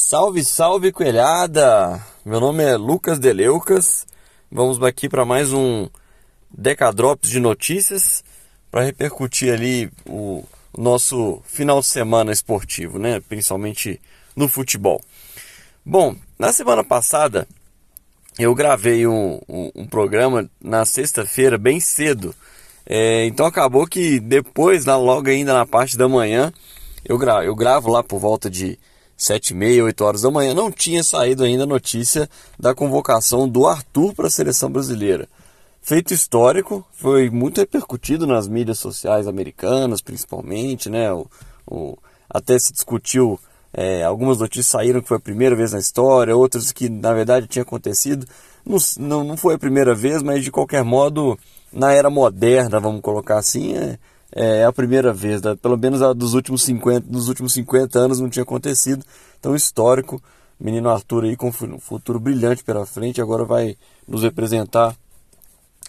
Salve, salve, coelhada! Meu nome é Lucas Deleucas. Vamos aqui para mais um Decadrops de notícias para repercutir ali o nosso final de semana esportivo, né? Principalmente no futebol. Bom, na semana passada eu gravei um, um, um programa na sexta-feira bem cedo. É, então acabou que depois, lá, logo ainda na parte da manhã, eu, gra eu gravo lá por volta de sete e meia, oito horas da manhã, não tinha saído ainda a notícia da convocação do Arthur para a seleção brasileira. Feito histórico, foi muito repercutido nas mídias sociais americanas, principalmente, né? O, o até se discutiu, é, algumas notícias saíram que foi a primeira vez na história, outras que na verdade tinha acontecido. Não, não, não foi a primeira vez, mas de qualquer modo, na era moderna, vamos colocar assim, é, é a primeira vez, né? pelo menos a dos últimos 50, dos últimos 50 anos não tinha acontecido. Então, histórico, menino Arthur aí com um futuro brilhante pela frente, agora vai nos representar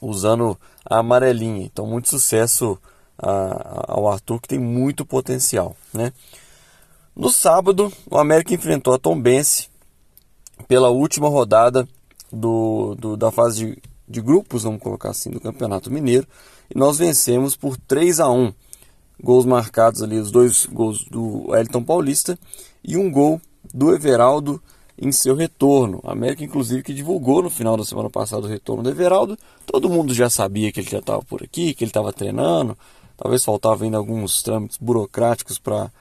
usando a amarelinha. Então, muito sucesso a, ao Arthur, que tem muito potencial, né? No sábado, o América enfrentou a Tombense pela última rodada do, do da fase de, de grupos, vamos colocar assim, do Campeonato Mineiro e nós vencemos por 3 a 1 Gols marcados ali, os dois gols do Elton Paulista e um gol do Everaldo em seu retorno. A América, inclusive, que divulgou no final da semana passada o retorno do Everaldo. Todo mundo já sabia que ele já estava por aqui, que ele estava treinando. Talvez faltava ainda alguns trâmites burocráticos para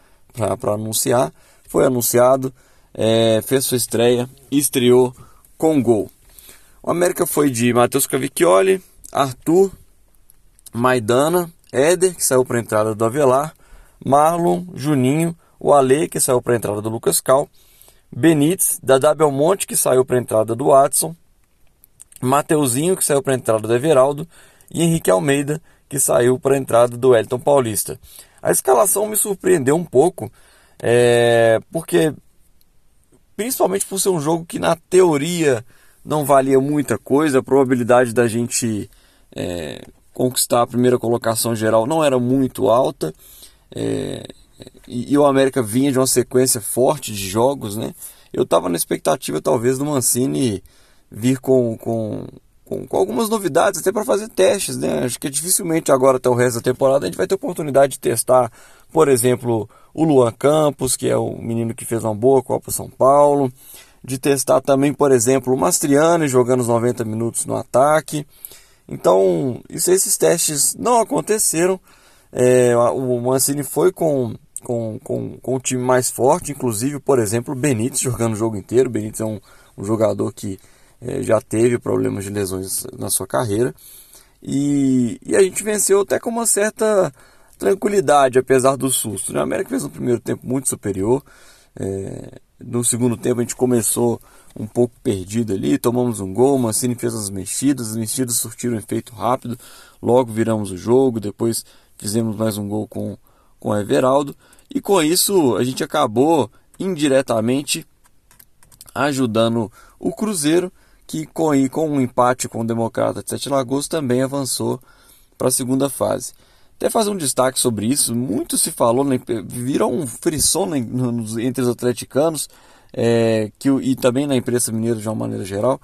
anunciar. Foi anunciado, é, fez sua estreia estreou com gol. O América foi de Matheus Cavicchioli, Arthur, Maidana, Éder, que saiu para a entrada do Avelar, Marlon, Juninho, o Ale, que saiu para a entrada do Lucas Cal, Benítez, Dadá Belmonte, que saiu para a entrada do Watson, Mateuzinho, que saiu para a entrada do Everaldo, e Henrique Almeida, que saiu para a entrada do Elton Paulista. A escalação me surpreendeu um pouco, é, porque principalmente por ser um jogo que na teoria não valia muita coisa, a probabilidade da gente é, conquistar a primeira colocação geral não era muito alta. É, e, e, o América vinha de uma sequência forte de jogos, né? Eu estava na expectativa talvez do Mancini vir com, com, com, com algumas novidades, até para fazer testes, né? Acho que dificilmente agora até o resto da temporada a gente vai ter oportunidade de testar, por exemplo, o Luan Campos, que é o menino que fez uma boa Copa São Paulo, de testar também, por exemplo, o Mastriani jogando os 90 minutos no ataque. Então, isso, esses testes não aconteceram. É, o Mancini foi com, com, com, com time mais forte, inclusive, por exemplo, o Benítez jogando o jogo inteiro. O Benítez é um, um jogador que é, já teve problemas de lesões na sua carreira. E, e, a gente venceu até com uma certa tranquilidade, apesar do susto. Né? A América fez um primeiro tempo muito superior. É, no segundo tempo a gente começou um pouco perdido ali, tomamos um gol, o Mancini fez as mexidas, as mexidas surtiram um efeito rápido, logo viramos o jogo, depois fizemos mais um gol com, com o Everaldo, e com isso a gente acabou indiretamente ajudando o Cruzeiro, que com, com um empate com o Democrata de Sete Lagoas também avançou para a segunda fase. Até fazer um destaque sobre isso, muito se falou, né, virou um frisson né, entre os atleticanos, é, que, e também na imprensa mineira de uma maneira geral,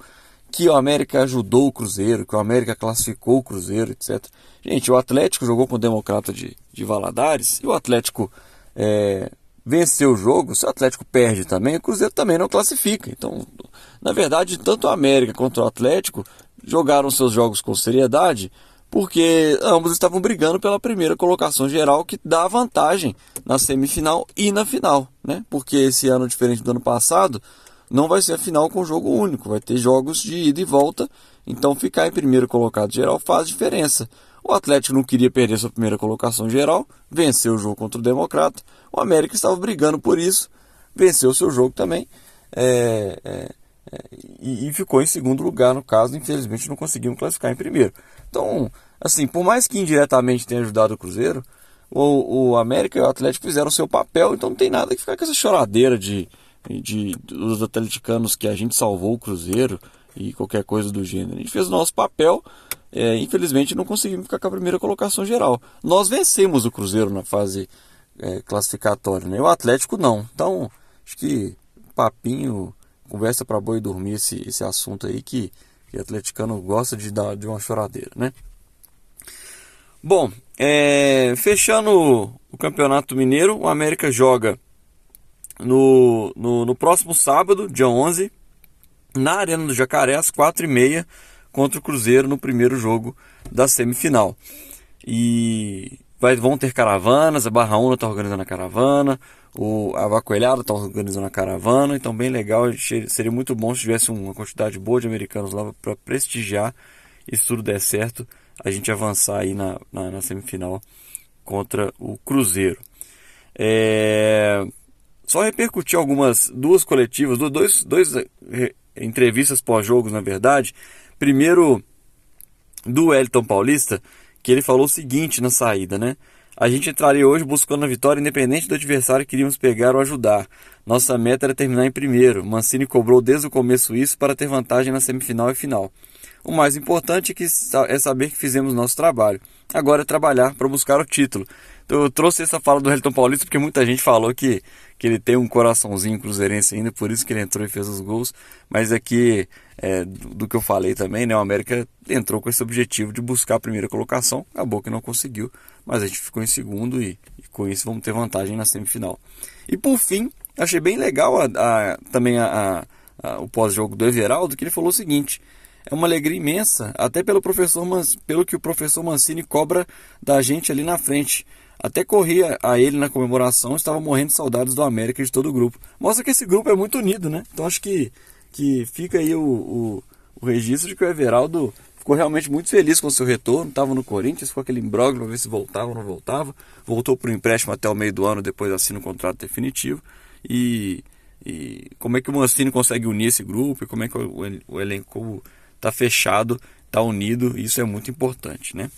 que o América ajudou o Cruzeiro, que o América classificou o Cruzeiro, etc. Gente, o Atlético jogou com o Democrata de, de Valadares e o Atlético é, venceu o jogo. Se o Atlético perde também, o Cruzeiro também não classifica. Então, na verdade, tanto o América quanto o Atlético jogaram seus jogos com seriedade, porque ambos estavam brigando pela primeira colocação geral que dá vantagem na semifinal e na final, né? Porque esse ano, diferente do ano passado, não vai ser a final com jogo único, vai ter jogos de ida e volta, então ficar em primeiro colocado geral faz diferença. O Atlético não queria perder sua primeira colocação geral, venceu o jogo contra o Democrata, o América estava brigando por isso, venceu seu jogo também. É, é, e, e, ficou em segundo lugar no caso, infelizmente não conseguimos classificar em primeiro. Então, assim, por mais que indiretamente tenha ajudado o Cruzeiro, o, o América e o Atlético fizeram o seu papel, então não tem nada que ficar com essa choradeira de, de dos atleticanos que a gente salvou o Cruzeiro e qualquer coisa do gênero. A gente fez o nosso papel, é, infelizmente não conseguimos ficar com a primeira colocação geral. Nós vencemos o Cruzeiro na fase é, classificatória, né? o Atlético não. Então, acho que papinho, conversa para boi dormir esse, esse assunto aí que, que atleticano gosta de dar de uma choradeira, né? Bom, é, fechando o Campeonato Mineiro, o América joga no, no, no, próximo sábado, dia 11, na Arena do Jacaré, às 4h30, contra o Cruzeiro no primeiro jogo da semifinal. E vai, vão ter caravanas, a Barra Una está organizando a caravana, o, a Vacoelhada está organizando a caravana, então bem legal, seria muito bom se tivesse uma quantidade boa de americanos lá para prestigiar e se tudo der certo, a gente avançar aí na, na, na semifinal contra o Cruzeiro. É... Só repercutir algumas duas coletivas, dois, dois eh, entrevistas pós-jogos, na verdade. Primeiro, do Elton Paulista, que ele falou o seguinte na saída, né? A gente entraria hoje buscando a vitória independente do adversário que iríamos pegar ou ajudar. Nossa meta era terminar em primeiro. Mancini cobrou desde o começo isso para ter vantagem na semifinal e final. O mais importante é, que, é saber que fizemos nosso trabalho. Agora é trabalhar para buscar o título. Eu trouxe essa fala do Elton Paulista porque muita gente falou que, que ele tem um coraçãozinho cruzeirense ainda, por isso que ele entrou e fez os gols. Mas aqui, é, é, do, do, que eu falei também, né, o América entrou com esse objetivo de buscar a primeira colocação. Acabou que não conseguiu, mas a gente ficou em segundo e, e com isso vamos ter vantagem na semifinal. E por fim, achei bem legal a, a, também a, o pós-jogo do Everaldo, que ele falou o seguinte é uma alegria imensa, até pelo professor pelo que o professor Mancini cobra da gente ali na frente. Até corria a ele na comemoração, estava morrendo de saudades do América e de todo o grupo. Mostra que esse grupo é muito unido, né? Então acho que, que fica aí o, o, o registro de que o Everaldo ficou realmente muito feliz com o seu retorno. Estava no Corinthians, ficou aquele imbróglio para ver se voltava ou não voltava. Voltou para o empréstimo até o meio do ano, depois assina o contrato definitivo. E, e como é que o Mancini consegue unir esse grupo e como é que o, o elenco está fechado, está unido, isso é muito importante, né?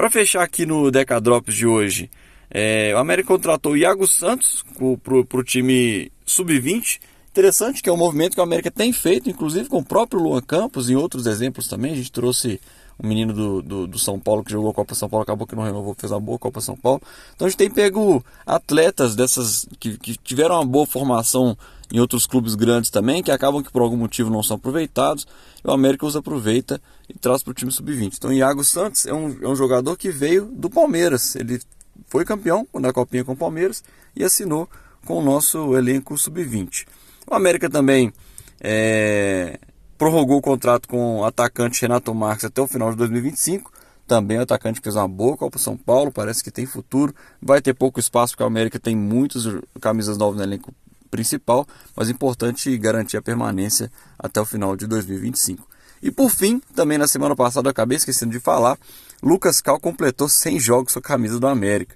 Para fechar aqui no Decadrops de hoje, é, o América contratou o Iago Santos para o time sub-20. Interessante que é um movimento que o América tem feito, inclusive com o próprio Luan Campos e outros exemplos também. A gente trouxe um menino do, do, do, São Paulo que jogou a Copa São Paulo, acabou que não renovou, fez uma boa Copa São Paulo. Então a gente tem pego atletas dessas que, que tiveram uma boa formação em outros clubes grandes também, que acabam que por algum motivo não são aproveitados. E o América os aproveita e traz para o time sub-20. Então, Iago Santos é um, é um jogador que veio do Palmeiras. Ele foi campeão da Copinha com o Palmeiras e assinou com o nosso elenco sub-20. O América também é, prorrogou o contrato com o atacante Renato Marques até o final de 2025. Também o atacante fez uma boa Copa São Paulo, parece que tem futuro. Vai ter pouco espaço porque o América tem muitos camisas novas no elenco principal, mas importante garantir a permanência até o final de 2025. E por fim, também na semana passada eu acabei esquecendo de falar, Lucas Cal completou 100 jogos com a camisa do América.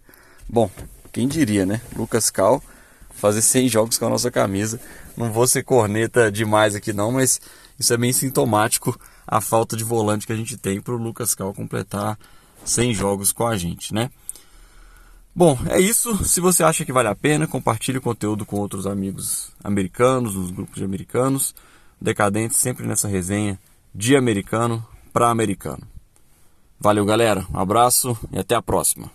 Bom, quem diria, né? Lucas Cal fazer 100 jogos com a nossa camisa. Não vou ser corneta demais aqui não, mas isso é bem sintomático a falta de volante que a gente tem para o Lucas Cal completar 100 jogos com a gente, né? Bom, é isso. Se você acha que vale a pena, compartilhe o conteúdo com outros amigos americanos, nos grupos de americanos. Decadentes sempre nessa resenha de americano para americano. Valeu, galera. Um abraço e até a próxima.